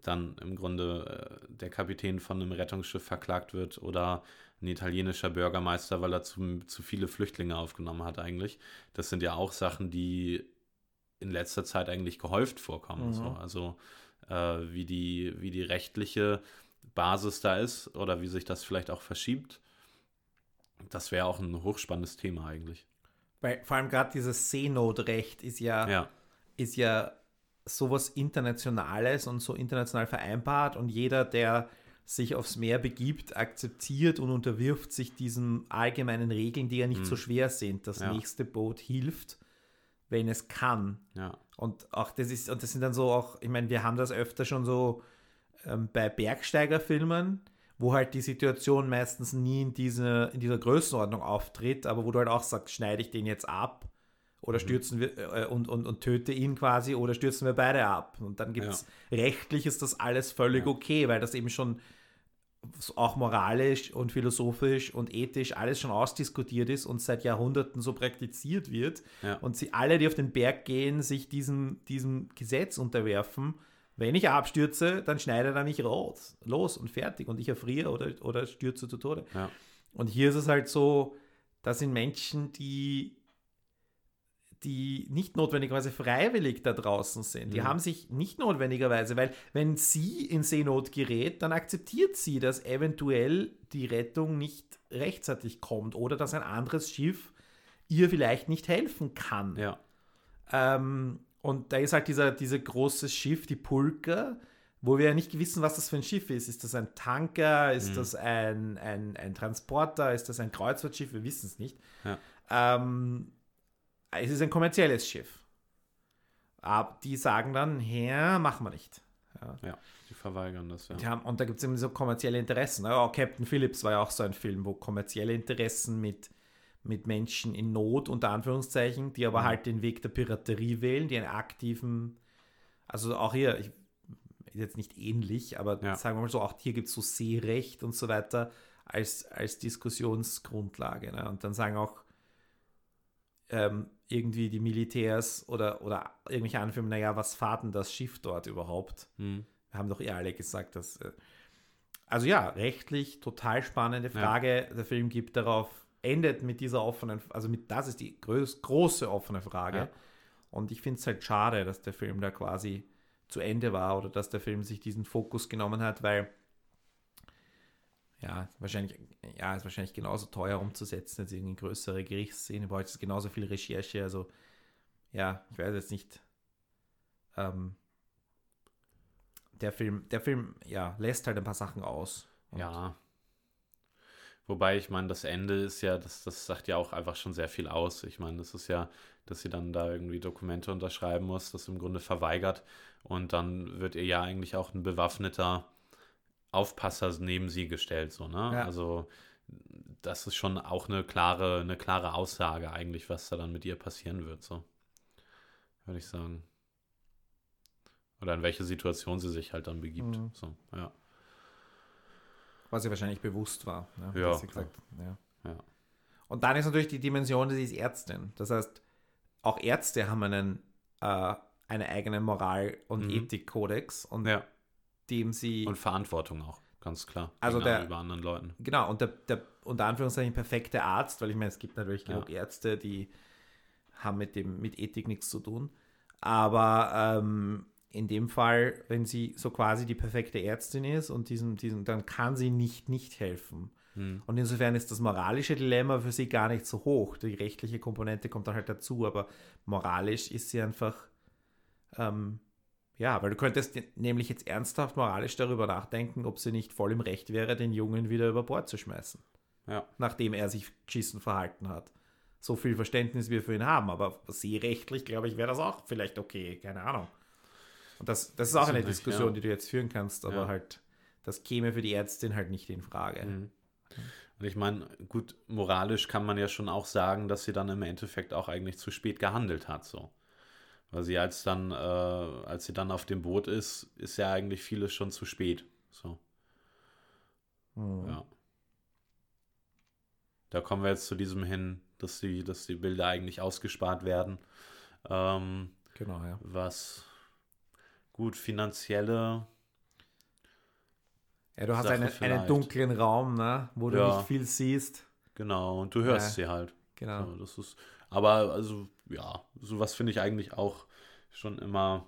dann im Grunde äh, der Kapitän von einem Rettungsschiff verklagt wird oder ein italienischer Bürgermeister, weil er zu, zu viele Flüchtlinge aufgenommen hat eigentlich. Das sind ja auch Sachen, die in letzter Zeit eigentlich gehäuft vorkommen. Mhm. So. Also äh, wie, die, wie die rechtliche Basis da ist oder wie sich das vielleicht auch verschiebt. Das wäre auch ein hochspannendes Thema eigentlich. Weil vor allem gerade dieses Seenotrecht ist ja, ja, ist ja sowas Internationales und so international vereinbart und jeder, der sich aufs Meer begibt, akzeptiert und unterwirft sich diesen allgemeinen Regeln, die ja nicht mhm. so schwer sind. Das ja. nächste Boot hilft, wenn es kann. Ja. Und auch das ist, und das sind dann so auch, ich meine, wir haben das öfter schon so ähm, bei Bergsteigerfilmen, wo halt die Situation meistens nie in, diese, in dieser Größenordnung auftritt, aber wo du halt auch sagst, schneide ich den jetzt ab oder mhm. stürzen wir äh, und, und, und töte ihn quasi oder stürzen wir beide ab. Und dann gibt es ja. rechtlich ist das alles völlig ja. okay, weil das eben schon auch moralisch und philosophisch und ethisch alles schon ausdiskutiert ist und seit Jahrhunderten so praktiziert wird. Ja. Und sie alle, die auf den Berg gehen, sich diesem, diesem Gesetz unterwerfen. Wenn ich abstürze, dann schneidet er mich raus, los und fertig und ich erfriere oder, oder stürze zu Tode. Ja. Und hier ist es halt so, das sind Menschen, die die nicht notwendigerweise freiwillig da draußen sind. Die mhm. haben sich nicht notwendigerweise, weil wenn sie in Seenot gerät, dann akzeptiert sie, dass eventuell die Rettung nicht rechtzeitig kommt oder dass ein anderes Schiff ihr vielleicht nicht helfen kann. Ja. Ähm, und da ist halt dieser, dieser große Schiff, die Pulka, wo wir ja nicht wissen, was das für ein Schiff ist. Ist das ein Tanker? Ist mhm. das ein, ein, ein Transporter? Ist das ein Kreuzfahrtschiff? Wir wissen es nicht. Ja. Ähm, es ist ein kommerzielles Schiff. Aber die sagen dann, ja, machen wir nicht. Ja, ja die verweigern das, ja. Haben, und da gibt es eben so kommerzielle Interessen. Ja, Captain Phillips war ja auch so ein Film, wo kommerzielle Interessen mit, mit Menschen in Not, unter Anführungszeichen, die aber mhm. halt den Weg der Piraterie wählen, die einen aktiven, also auch hier, ich, jetzt nicht ähnlich, aber ja. sagen wir mal so, auch hier gibt es so Seerecht und so weiter als, als Diskussionsgrundlage. Ne? Und dann sagen auch ähm, irgendwie die Militärs oder, oder irgendwelche Anführungen, naja, was fahrt denn das Schiff dort überhaupt? Hm. Wir haben doch eh alle gesagt, dass. Äh, also ja, rechtlich total spannende Frage. Ja. Der Film gibt darauf, endet mit dieser offenen, also mit das ist die groß, große offene Frage. Ja. Und ich finde es halt schade, dass der Film da quasi zu Ende war oder dass der Film sich diesen Fokus genommen hat, weil ja, wahrscheinlich, ja, ist wahrscheinlich genauso teuer umzusetzen als irgendwie größere Gerichtsszene. Braucht es genauso viel Recherche. Also, ja, ich weiß jetzt nicht. Ähm, der Film, der Film, ja, lässt halt ein paar Sachen aus. Ja. Wobei, ich meine, das Ende ist ja, das, das sagt ja auch einfach schon sehr viel aus. Ich meine, das ist ja, dass sie dann da irgendwie Dokumente unterschreiben muss, das im Grunde verweigert. Und dann wird ihr ja eigentlich auch ein bewaffneter Aufpasser neben sie gestellt, so, ne? Ja. Also das ist schon auch eine klare, eine klare Aussage eigentlich, was da dann mit ihr passieren wird, so. Würde ich sagen. Oder in welche Situation sie sich halt dann begibt. Mhm. So, ja. Was ihr wahrscheinlich bewusst war. Ne? Ja, gesagt, ja. ja. Und dann ist natürlich die Dimension, sie ist Ärztin. Das heißt, auch Ärzte haben einen, äh, eine eigene Moral- und mhm. Ethikkodex. Und ja dem sie. Und Verantwortung auch, ganz klar. Also der, über anderen Leuten. Genau, und der, der unter Anführungszeichen perfekte Arzt, weil ich meine, es gibt natürlich genug. Ärzte, die haben mit dem, mit Ethik nichts zu tun. Aber ähm, in dem Fall, wenn sie so quasi die perfekte Ärztin ist und diesen, diesen, dann kann sie nicht nicht helfen. Hm. Und insofern ist das moralische Dilemma für sie gar nicht so hoch. Die rechtliche Komponente kommt dann halt dazu, aber moralisch ist sie einfach ähm, ja, weil du könntest nämlich jetzt ernsthaft moralisch darüber nachdenken, ob sie nicht voll im Recht wäre, den Jungen wieder über Bord zu schmeißen. Ja. Nachdem er sich geschissen verhalten hat. So viel Verständnis wir für ihn haben, aber seerechtlich, glaube ich, wäre das auch vielleicht okay, keine Ahnung. Und das, das ist auch eine Diskussion, ja. die du jetzt führen kannst, aber ja. halt, das käme für die Ärztin halt nicht in Frage. Mhm. Und ich meine, gut, moralisch kann man ja schon auch sagen, dass sie dann im Endeffekt auch eigentlich zu spät gehandelt hat, so. Weil sie als dann, äh, als sie dann auf dem Boot ist, ist ja eigentlich vieles schon zu spät. So. Mhm. Ja. Da kommen wir jetzt zu diesem hin, dass die, dass die Bilder eigentlich ausgespart werden. Ähm, genau, ja. Was gut finanzielle. Ja, du hast einen, einen dunklen Raum, ne, wo du ja. nicht viel siehst. Genau, und du hörst ja. sie halt. Genau. So, das ist, aber also, ja, sowas finde ich eigentlich auch schon immer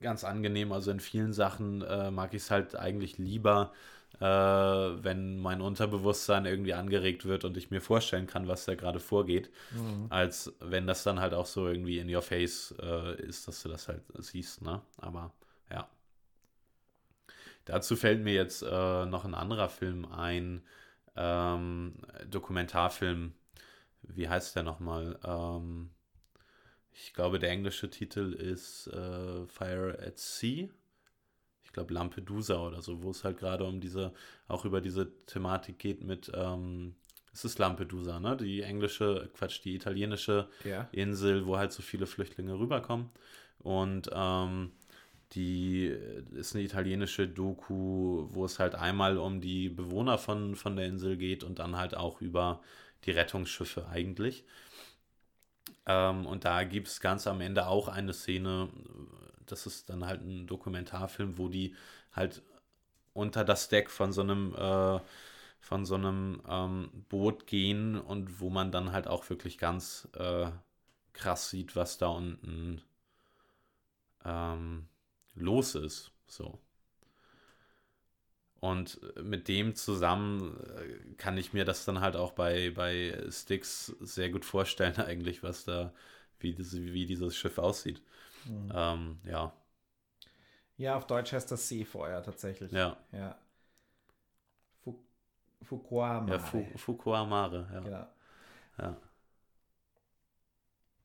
ganz angenehm. Also in vielen Sachen äh, mag ich es halt eigentlich lieber, äh, wenn mein Unterbewusstsein irgendwie angeregt wird und ich mir vorstellen kann, was da gerade vorgeht, mhm. als wenn das dann halt auch so irgendwie in your face äh, ist, dass du das halt siehst, ne? Aber ja. dazu fällt mir jetzt äh, noch ein anderer Film ein, ähm, Dokumentarfilm. Wie heißt der nochmal? Ähm, ich glaube, der englische Titel ist äh, Fire at Sea. Ich glaube, Lampedusa oder so, wo es halt gerade um diese, auch über diese Thematik geht mit, ähm, es ist Lampedusa, ne? Die englische, Quatsch, die italienische ja. Insel, wo halt so viele Flüchtlinge rüberkommen. Und ähm, die ist eine italienische Doku, wo es halt einmal um die Bewohner von, von der Insel geht und dann halt auch über die Rettungsschiffe eigentlich. Ähm, und da gibt es ganz am Ende auch eine Szene, das ist dann halt ein Dokumentarfilm, wo die halt unter das Deck von so einem äh, von so einem ähm, Boot gehen und wo man dann halt auch wirklich ganz äh, krass sieht, was da unten ähm, los ist. So. Und mit dem zusammen äh, kann ich mir das dann halt auch bei, bei Sticks sehr gut vorstellen, [LAUGHS] eigentlich, was da, wie, das, wie dieses Schiff aussieht. Mhm. Ähm, ja. Ja, auf Deutsch heißt das Seefeuer tatsächlich. Ja. ja. Fukuamare. Ja, Fu Fukuamare, ja. Genau. Ja.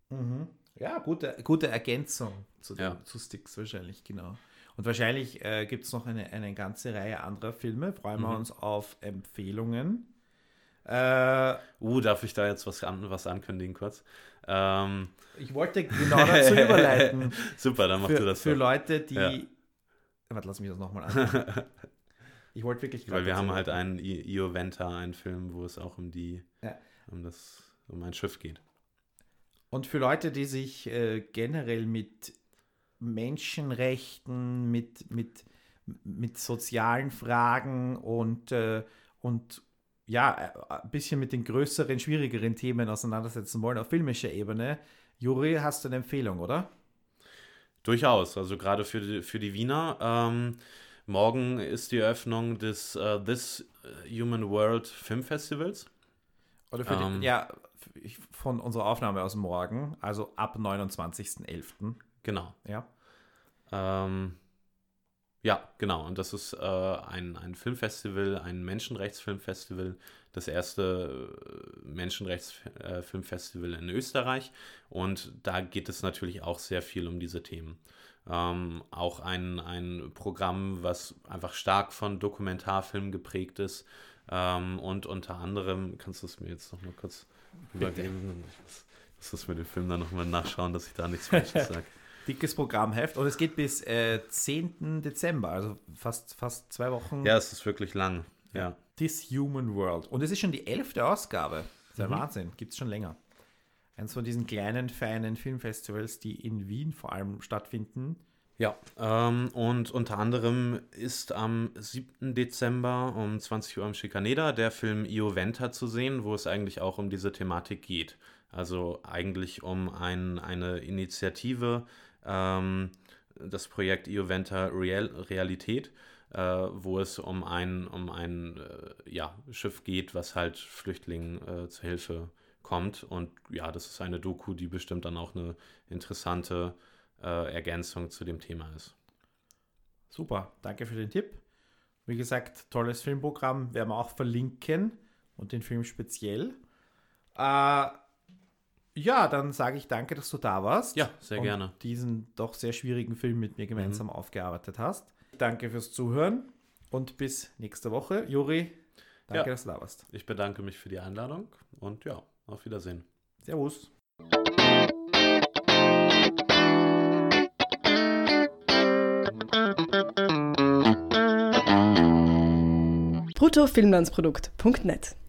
Mhm. Ja, gute, gute Ergänzung zu, ja. zu Sticks wahrscheinlich, genau. Und wahrscheinlich äh, gibt es noch eine, eine ganze Reihe anderer Filme. Freuen mhm. wir uns auf Empfehlungen. Äh, uh, darf ich da jetzt was, an, was ankündigen kurz? Ähm, ich wollte genau dazu [LAUGHS] überleiten. Super, dann machst für, du das. Für so. Leute, die. Ja. Warte, lass mich das nochmal [LAUGHS] an. ich wollte wirklich. Weil wir haben halt einen Io Venta, einen Film, wo es auch um die. Ja. um das. um ein Schiff geht. Und für Leute, die sich äh, generell mit Menschenrechten, mit, mit, mit sozialen Fragen und, äh, und ja, äh, ein bisschen mit den größeren, schwierigeren Themen auseinandersetzen wollen auf filmischer Ebene. Juri, hast du eine Empfehlung, oder? Durchaus, also gerade für die, für die Wiener. Ähm, morgen ist die Eröffnung des uh, This Human World Film Festivals. Oder für ähm, die, ja, von unserer Aufnahme aus Morgen, also ab 29.11. Genau. Ja. Ähm, ja, genau. Und das ist äh, ein, ein Filmfestival, ein Menschenrechtsfilmfestival, das erste äh, Menschenrechtsfilmfestival in Österreich. Und da geht es natürlich auch sehr viel um diese Themen. Ähm, auch ein, ein Programm, was einfach stark von Dokumentarfilmen geprägt ist. Ähm, und unter anderem, kannst du es mir jetzt noch mal kurz übergeben? Ich muss, muss das mit dem Film dann nochmal nachschauen, dass ich da nichts Falsches [LAUGHS] sage dickes Programmheft und es geht bis äh, 10. Dezember, also fast, fast zwei Wochen. Ja, es ist wirklich lang. Ja. This Human World. Und es ist schon die elfte Ausgabe. Das ist ja mhm. Wahnsinn. Gibt es schon länger. Eins von diesen kleinen, feinen Filmfestivals, die in Wien vor allem stattfinden. Ja, ähm, und unter anderem ist am 7. Dezember um 20 Uhr im Schikaneda der Film Io Venta zu sehen, wo es eigentlich auch um diese Thematik geht. Also eigentlich um ein, eine Initiative, ähm, das Projekt Ioventa Real Realität, äh, wo es um ein, um ein äh, ja, Schiff geht, was halt Flüchtlingen äh, zur Hilfe kommt. Und ja, das ist eine Doku, die bestimmt dann auch eine interessante äh, Ergänzung zu dem Thema ist. Super, danke für den Tipp. Wie gesagt, tolles Filmprogramm, werden wir auch verlinken und den Film speziell. Äh, ja, dann sage ich danke, dass du da warst. Ja, sehr und gerne. diesen doch sehr schwierigen Film mit mir gemeinsam mhm. aufgearbeitet hast. Danke fürs Zuhören und bis nächste Woche. Juri, danke, ja. dass du da warst. Ich bedanke mich für die Einladung und ja, auf Wiedersehen. Servus. bruttofilmlandsprodukt.net